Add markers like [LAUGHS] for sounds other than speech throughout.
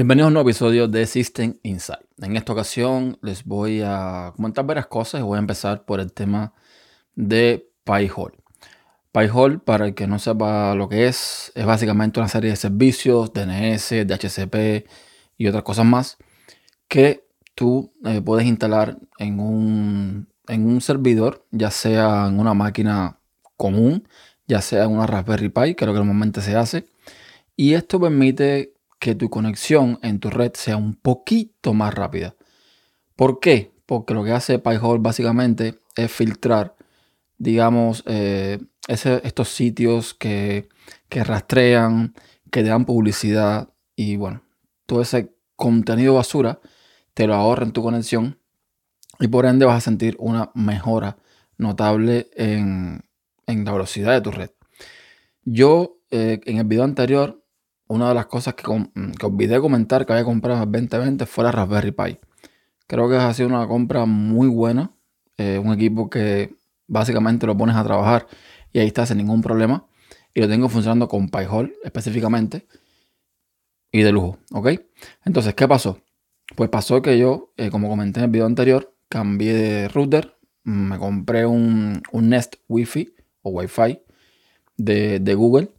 Bienvenidos a un nuevo episodio de System Insight. En esta ocasión les voy a comentar varias cosas y voy a empezar por el tema de PyHole. PyHole, para el que no sepa lo que es, es básicamente una serie de servicios, DNS, DHCP y otras cosas más que tú eh, puedes instalar en un, en un servidor, ya sea en una máquina común, ya sea en una Raspberry Pi, que es lo que normalmente se hace. Y esto permite que tu conexión en tu red sea un poquito más rápida. ¿Por qué? Porque lo que hace PyHole básicamente es filtrar, digamos, eh, estos sitios que, que rastrean, que te dan publicidad y bueno, todo ese contenido basura te lo ahorra en tu conexión y por ende vas a sentir una mejora notable en, la velocidad de tu red. Yo eh, en el video anterior una de las cosas que, olvidé comentar que había comprado en el 2020 fue la Raspberry Pi. Creo que ha sido una compra muy buena. Eh, un equipo que básicamente lo pones a trabajar y ahí está sin ningún problema. Y lo tengo funcionando con PyHole específicamente. Y de lujo, ¿ok? Entonces, ¿qué pasó? Pues pasó que yo, eh, como comenté en el video anterior, cambié de router. Me compré un, Nest Wi-Fi o Wi-Fi de, de Google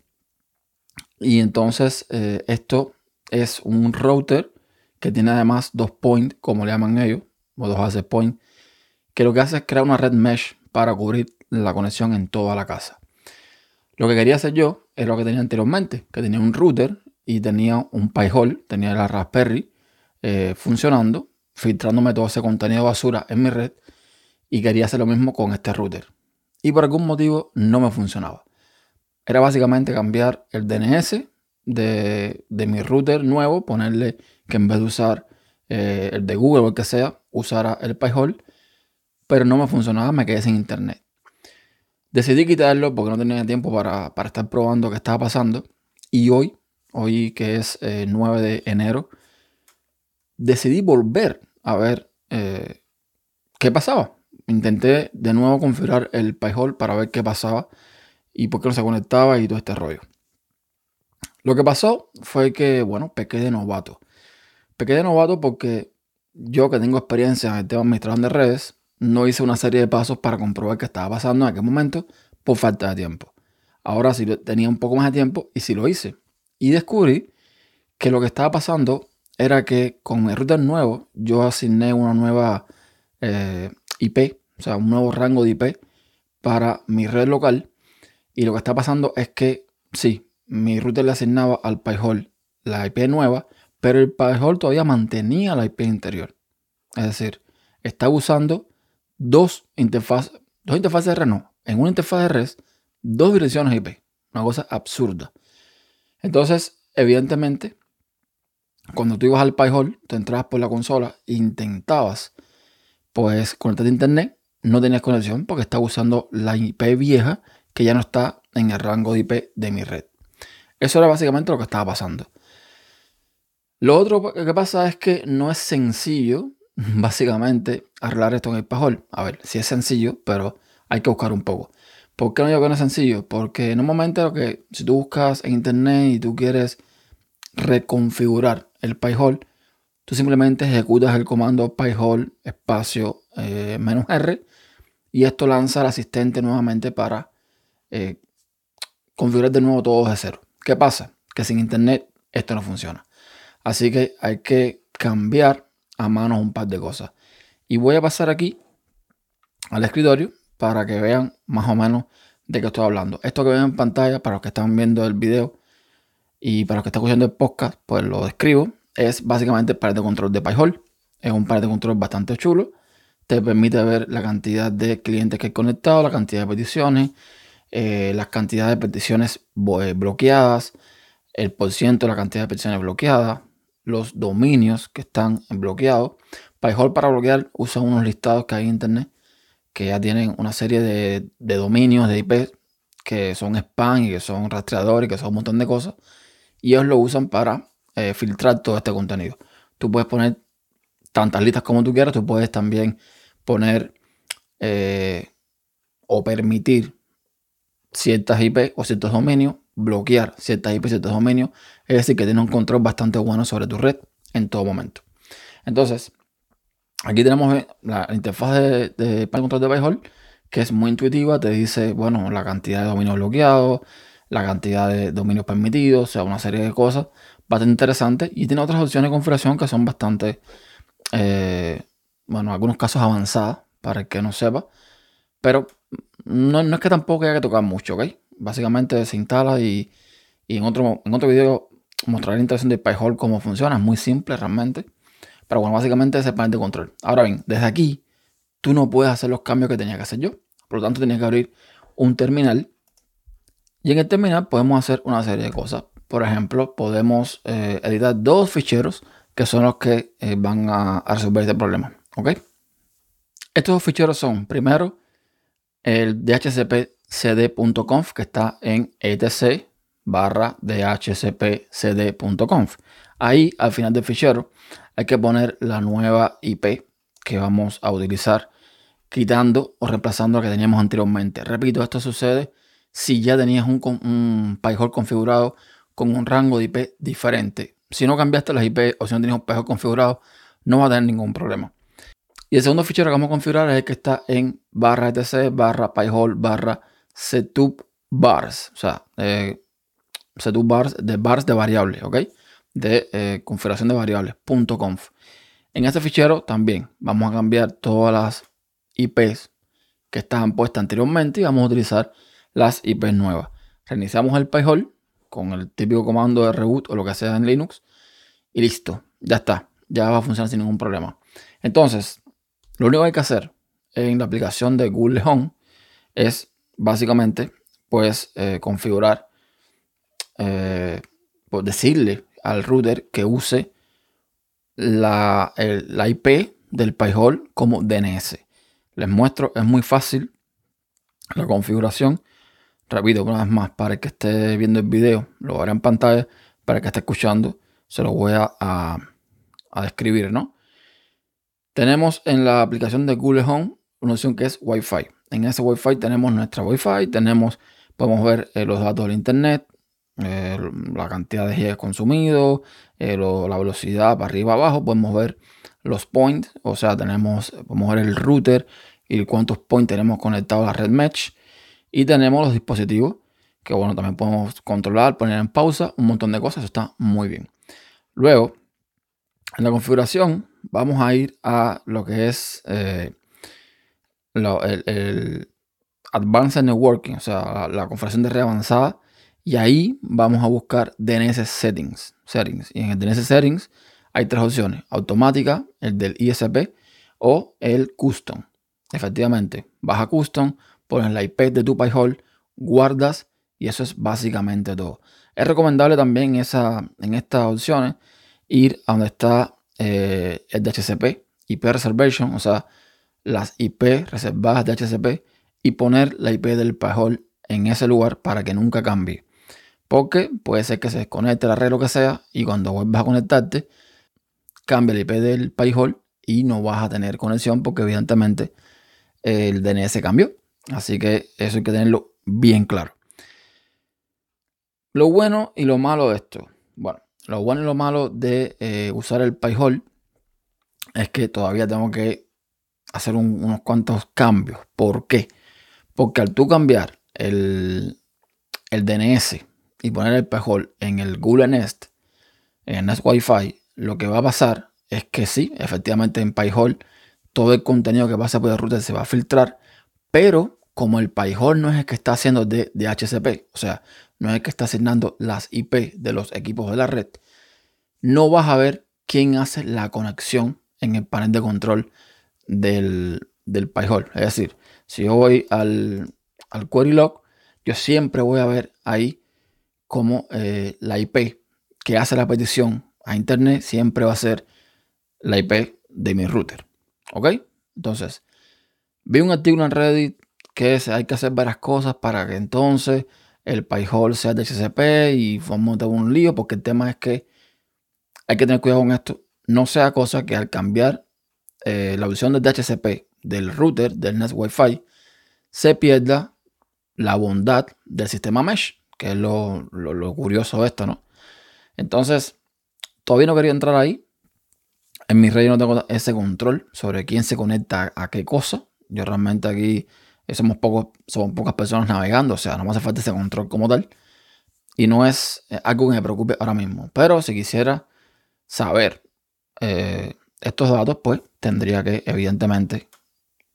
y entonces eh, esto es un router que tiene además dos points, como le llaman ellos, o dos access points, que lo que hace es crear una red mesh para cubrir la conexión en toda la casa. Lo que quería hacer yo es lo que tenía anteriormente, que tenía un router y tenía un Pi-hole, tenía la Raspberry eh, funcionando, filtrándome todo ese contenido basura en mi red y quería hacer lo mismo con este router. Y por algún motivo no me funcionaba era básicamente cambiar el DNS de, mi router nuevo, ponerle que en vez de usar eh, el de Google o el que sea, usara el PyHole, pero no me funcionaba, me quedé sin internet. Decidí quitarlo porque no tenía tiempo para, estar probando qué estaba pasando. Y hoy, hoy que es 9 eh, de enero, decidí volver a ver eh, qué pasaba. Intenté de nuevo configurar el PyHole para ver qué pasaba y por qué no se conectaba y todo este rollo. Lo que pasó fue que, bueno, pequé de novato. Pequé de novato porque yo que tengo experiencia en el tema administración de redes, no hice una serie de pasos para comprobar qué estaba pasando en aquel momento por falta de tiempo. Ahora sí tenía un poco más de tiempo y sí lo hice. Y descubrí que lo que estaba pasando era que con el router nuevo yo asigné una nueva eh, IP, o sea, un nuevo rango de IP para mi red local y lo que está pasando es que sí, mi router le asignaba al PyHole la IP nueva, pero el PyHole todavía mantenía la IP interior. Es decir, está usando dos interfaces, dos interfaces de red, no, en una interfaz de red, dos direcciones IP. Una cosa absurda. Entonces, evidentemente, cuando tú ibas al PyHole, te entrabas por la consola intentabas, pues, conectarte a internet, no tenías conexión porque estaba usando la IP vieja que ya no está en el rango de IP de mi red. Eso era básicamente lo que estaba pasando. Lo otro que pasa es que no es sencillo, [LAUGHS] básicamente, arreglar esto en el pajol. A ver, sí es sencillo, pero hay que buscar un poco. ¿Por qué no digo que no es sencillo? Porque momento lo que si tú buscas en internet y tú quieres reconfigurar el PyHole, tú simplemente ejecutas el comando PyHole espacio eh, menos R y esto lanza al asistente nuevamente para eh, configurar de nuevo todo de cero. ¿Qué pasa? Que sin internet esto no funciona. Así que hay que cambiar a mano un par de cosas. Y voy a pasar aquí al escritorio para que vean más o menos de qué estoy hablando. Esto que ven en pantalla, para los que están viendo el video y para los que están escuchando el podcast, pues lo describo. Es básicamente el par de control de PyHole. Es un par de control bastante chulo. Te permite ver la cantidad de clientes que he conectado, la cantidad de peticiones, eh, las cantidades de peticiones eh, bloqueadas, el por ciento de la cantidad de peticiones bloqueadas, los dominios que están bloqueados. PyHole para bloquear usa unos listados que hay en internet que ya tienen una serie de, dominios de IP que son spam y que son rastreadores y que son un montón de cosas. Y ellos lo usan para eh, filtrar todo este contenido. Tú puedes poner tantas listas como tú quieras. Tú puedes también poner o permitir ciertas IP o ciertos dominios, bloquear ciertas IP, ciertos dominios, es decir, que tiene un control bastante bueno sobre tu red. en todo momento. Entonces, aquí tenemos eh, la interfaz de, de control de PyHole, que es muy intuitiva, te dice, bueno, la cantidad de dominios bloqueados, la cantidad de dominios permitidos, o sea, una serie de cosas bastante interesantes. Y tiene otras opciones de configuración que son bastante, eh, bueno, en algunos casos avanzadas, para el que no sepa. Pero no, es que tampoco haya que tocar mucho, ¿ok? Básicamente se instala y, en, otro, en otro video mostraré la instalación de PyHole cómo funciona. Es muy simple realmente. Pero bueno, básicamente es el panel de control. Ahora bien, desde aquí tú no puedes hacer los cambios que tenía que hacer yo. Por lo tanto, tenía que abrir un terminal. Y en el terminal podemos hacer una serie de cosas. Por ejemplo, podemos eh, editar dos ficheros que son los que eh, van a, resolver este problema. ¿Ok? Estos dos ficheros son, primero, el dhcpcd.conf que está en etc barra dhcpcd.conf. Ahí, al final del fichero, hay que poner la nueva IP que vamos a utilizar quitando o reemplazando lo que teníamos anteriormente. Repito, esto sucede si ya tenías un, un configurado con un rango de IP diferente. Si no cambiaste las IP o si no tenías un PyHole configurado, no va a tener ningún problema. Y el segundo fichero que vamos a configurar es el que está en barra etc barra pyhole barra setup bars. O sea, eh, setup bars de bars de variables, ¿ok? De eh, configuración de variables, .conf. En este fichero también vamos a cambiar todas las IPs que estaban puestas anteriormente y vamos a utilizar las IPs nuevas. Reiniciamos el PyHole con el típico comando de reboot o lo que sea en Linux y listo, ya está, ya va a funcionar sin ningún problema. Entonces, lo único que hay que hacer en la aplicación de Google Home es básicamente pues eh, configurar, eh, pues decirle al router que use la, IP del PyHole como DNS. Les muestro, es muy fácil la configuración. Repito una vez más, para el que esté viendo el video, lo verá en pantalla. Para el que esté escuchando, se lo voy a, a, describir, ¿no? Tenemos en la aplicación de Google Home una opción que es Wi-Fi. En ese Wi-Fi tenemos nuestra Wi-Fi, tenemos, podemos ver eh, los datos del internet, eh, la cantidad de gigas consumido, eh, la velocidad para arriba abajo, podemos ver los points, o sea, tenemos, podemos ver el router y cuántos points tenemos conectados a la red mesh y tenemos los dispositivos que bueno, también podemos controlar, poner en pausa, un montón de cosas, eso está muy bien. Luego, en la configuración, vamos a ir a lo que es eh, el, Advanced Networking, o sea, la configuración de red avanzada y ahí vamos a buscar DNS Settings. settings. Y en el DNS Settings hay tres opciones. Automática, el del ISP o el Custom. Efectivamente, vas a Custom, pones la IP de tu PyHole, guardas y eso es básicamente todo. Es recomendable también esa, en estas opciones ir a donde está eh, el DHCP, IP Reservation, o sea, las IP reservadas de DHCP y poner la IP del PyHole en ese lugar para que nunca cambie. Porque puede ser que se desconecte la red lo que sea y cuando vuelvas a conectarte, cambia el IP del PyHole y no vas a tener conexión porque evidentemente el DNS cambió. Así que eso hay que tenerlo bien claro. Lo bueno y lo malo de esto. Bueno, lo bueno y lo malo de eh, usar el PyHole es que todavía tengo que hacer unos cuantos cambios. ¿Por qué? Porque al tú cambiar el, el DNS y poner el PyHole en el Google Nest, en el Nest Wi-Fi, lo que va a pasar es que sí, efectivamente en PyHole todo el contenido que pasa por el router se va a filtrar, pero como el PyHole no es el que está haciendo de, DHCP, o sea, no es que está asignando las IP de los equipos de la red, no vas a ver quién hace la conexión en el panel de control del, del. Es decir, si yo voy al, al query log, yo siempre voy a ver ahí como eh, la IP que hace la petición a internet siempre va a ser la IP de mi router. ¿Ok? Entonces, vi un artículo en Reddit que hay que hacer varias cosas para que entonces el PyHole sea de HCP y vamos a un lío porque el tema es que hay que tener cuidado con esto. No sea cosa que al cambiar eh, la opción de DHCP del router del Net Wi-Fi se pierda la bondad del sistema mesh que es lo, curioso de esto, ¿no? Entonces, todavía no quería entrar ahí En mi red no tengo ese control sobre quién se conecta a qué cosa. Yo realmente aquí somos, pocos, somos pocas personas navegando, o sea, no me hace falta ese control como tal. Y no es eh, algo que me preocupe ahora mismo. Pero si quisiera saber eh, estos datos, pues tendría que, evidentemente,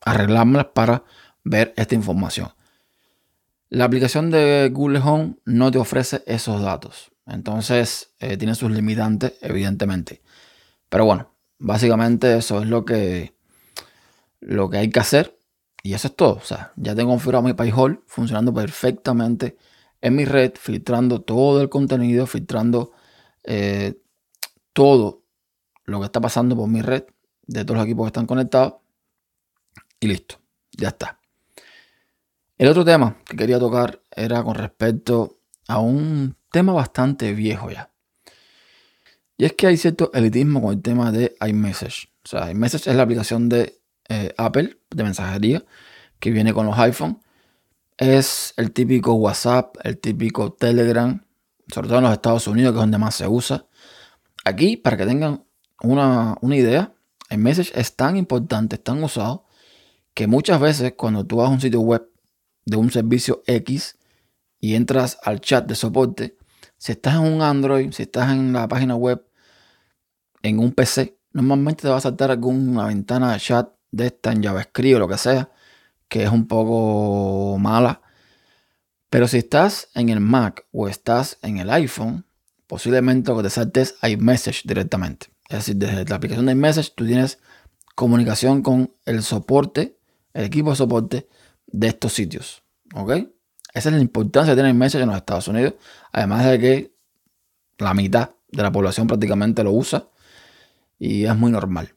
arreglármelas para ver esta información. La aplicación de Google Home no te ofrece esos datos. Entonces, eh, tiene sus limitantes, evidentemente. Pero bueno, básicamente eso es lo que, lo que hay que hacer. Y eso es todo. O sea, ya tengo configurado mi PyHole funcionando perfectamente en mi red, filtrando todo el contenido, filtrando eh, todo lo que está pasando por mi red de todos los equipos que están conectados. Y listo, ya está. El otro tema que quería tocar era con respecto a un tema bastante viejo ya. Y es que hay cierto elitismo con el tema de iMessage. O sea, iMessage es la aplicación de eh, Apple de mensajería que viene con los iPhone. Es el típico WhatsApp, el típico Telegram, sobre todo en los Estados Unidos, que es donde más se usa. Aquí, para que tengan una, una idea, iMessage es tan importante, tan usado, que muchas veces cuando tú vas a un sitio web de un servicio X y entras al chat de soporte, si estás en un Android, si estás en la página web, en un PC, normalmente te va a saltar alguna ventana de chat de esta en JavaScript o lo que sea, que es un poco mala. Pero si estás en el Mac o estás en el iPhone, posiblemente lo que te salte es iMessage directamente. Es decir, desde la aplicación de iMessage tú tienes comunicación con el soporte, el equipo de soporte de estos sitios. ¿Ok? Esa es la importancia de tener iMessage en los Estados Unidos. Además de que la mitad de la población prácticamente lo usa y es muy normal.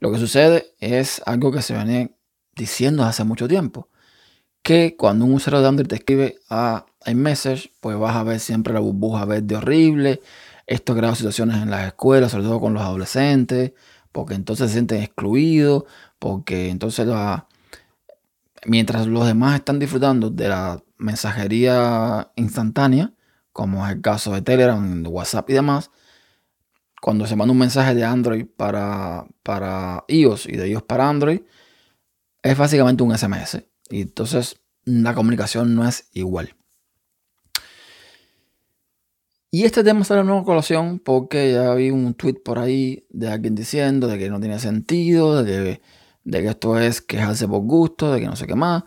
Lo que sucede es algo que se viene diciendo hace mucho tiempo. Que cuando un usuario de Android te escribe a iMessage, pues vas a ver siempre la burbuja verde horrible. Esto crea situaciones en las escuelas, sobre todo con los adolescentes, porque entonces se sienten excluidos, porque entonces mientras los demás están disfrutando de la mensajería instantánea, como es el caso de Telegram, de WhatsApp y demás, cuando se manda un mensaje de Android para, para iOS y de iOS para Android, es básicamente un SMS. Y entonces la comunicación no es igual. Y este tema sale en nueva colación porque ya vi un tweet por ahí de alguien diciendo de que no tiene sentido, de que, esto es quejarse por gusto, de que no sé qué más,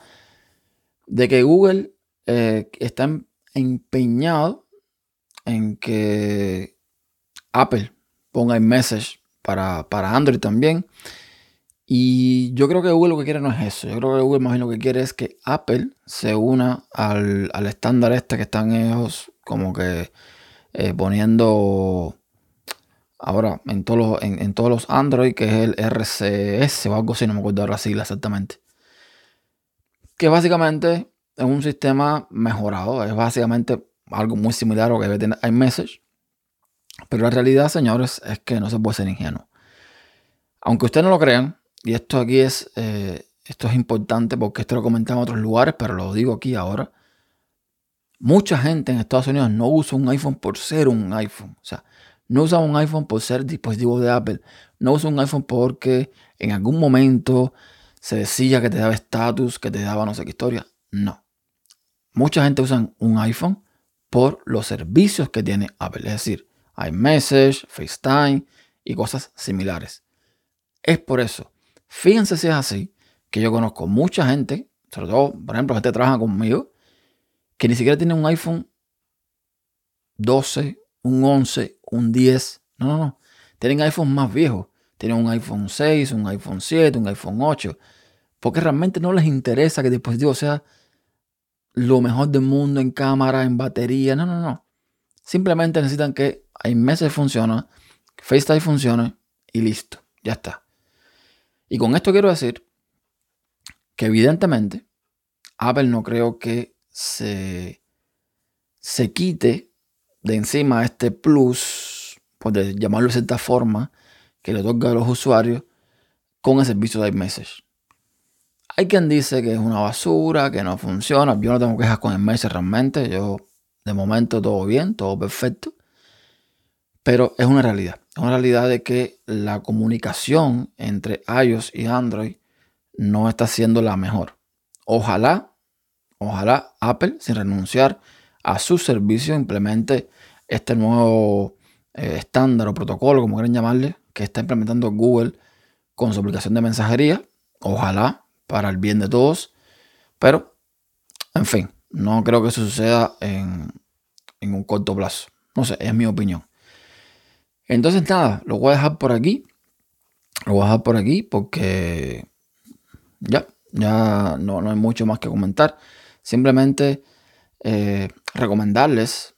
de que Google eh, está empeñado en que Apple ponga iMessage para, para Android también. Y yo creo que Google lo que quiere no es eso. Yo creo que Google más bien lo que quiere es que Apple se una al, estándar este que están ellos como que eh, poniendo ahora en todos, los, en, todos los Android, que es el RCS o algo así, no me acuerdo ahora sigla exactamente. Que básicamente es un sistema mejorado, es básicamente algo muy similar a lo que debe tener iMessage. Pero la realidad, señores, es que no se puede ser ingenuo. Aunque ustedes no lo crean, y esto aquí es, eh, esto es importante porque esto lo comentaba en otros lugares, pero lo digo aquí ahora. Mucha gente en Estados Unidos no usa un iPhone por ser un iPhone. O sea, no usa un iPhone por ser dispositivo de Apple. No usa un iPhone porque en algún momento se decía que te daba estatus, que te daba no sé qué historia. No. Mucha gente usa un iPhone por los servicios que tiene Apple. Es decir, iMessage, FaceTime y cosas similares. Es por eso, fíjense si es así, que yo conozco mucha gente, sobre todo, por ejemplo, gente que trabaja conmigo, que ni siquiera tiene un iPhone 12, un 11, un 10. No, no, no. Tienen iPhones más viejos. Tienen un iPhone 6, un iPhone 7, un iPhone 8. Porque realmente no les interesa que el dispositivo sea lo mejor del mundo en cámara, en batería. No, no, no. Simplemente necesitan que iMessage funciona, FaceTime funcione y listo. Ya está. Y con esto quiero decir que evidentemente Apple no creo que se, se quite de encima este plus, por llamarlo de cierta forma, que le toca a los usuarios con el servicio de iMessage. Hay quien dice que es una basura, que no funciona. Yo no tengo quejas con iMessage realmente. Yo, de momento, todo bien, todo perfecto. Pero es una realidad. es una realidad de que la comunicación entre iOS y Android no está siendo la mejor. Ojalá, ojalá Apple, sin renunciar a su servicio, implemente este nuevo eh, estándar o protocolo, como quieran llamarle, que está implementando Google con su aplicación de mensajería. Ojalá, para el bien de todos. Pero, en fin, no creo que eso suceda en, en un corto plazo. No sé, es mi opinión. Entonces, nada, lo voy a dejar por aquí. Lo voy a dejar por aquí porque ya, ya no, hay mucho más que comentar. Simplemente eh, recomendarles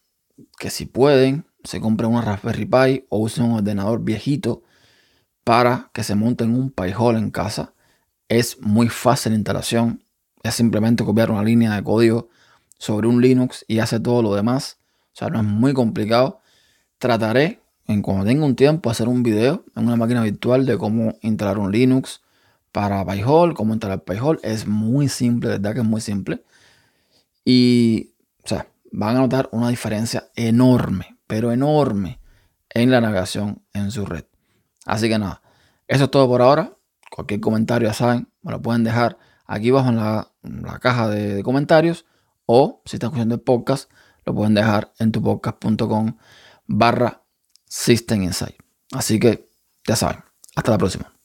que si pueden, se compren una Raspberry Pi o usen un ordenador viejito para que se monten un Pi Hole en casa. Es muy fácil la instalación. Es simplemente copiar una línea de código sobre un Linux y hace todo lo demás. O sea, no es muy complicado. Trataré, en cuando tenga un tiempo, hacer un video en una máquina virtual de cómo instalar un Linux para PyHole, cómo instalar PyHole. Es muy simple, verdad que es muy simple. Y, o sea, van a notar una diferencia enorme, pero enorme en la navegación en su red. Así que nada, eso es todo por ahora. Cualquier comentario, ya saben, me lo pueden dejar aquí abajo en la, caja de, comentarios. O si están escuchando el podcast, lo pueden dejar en tupodcast.com barra System Insight. Así que ya saben, hasta la próxima.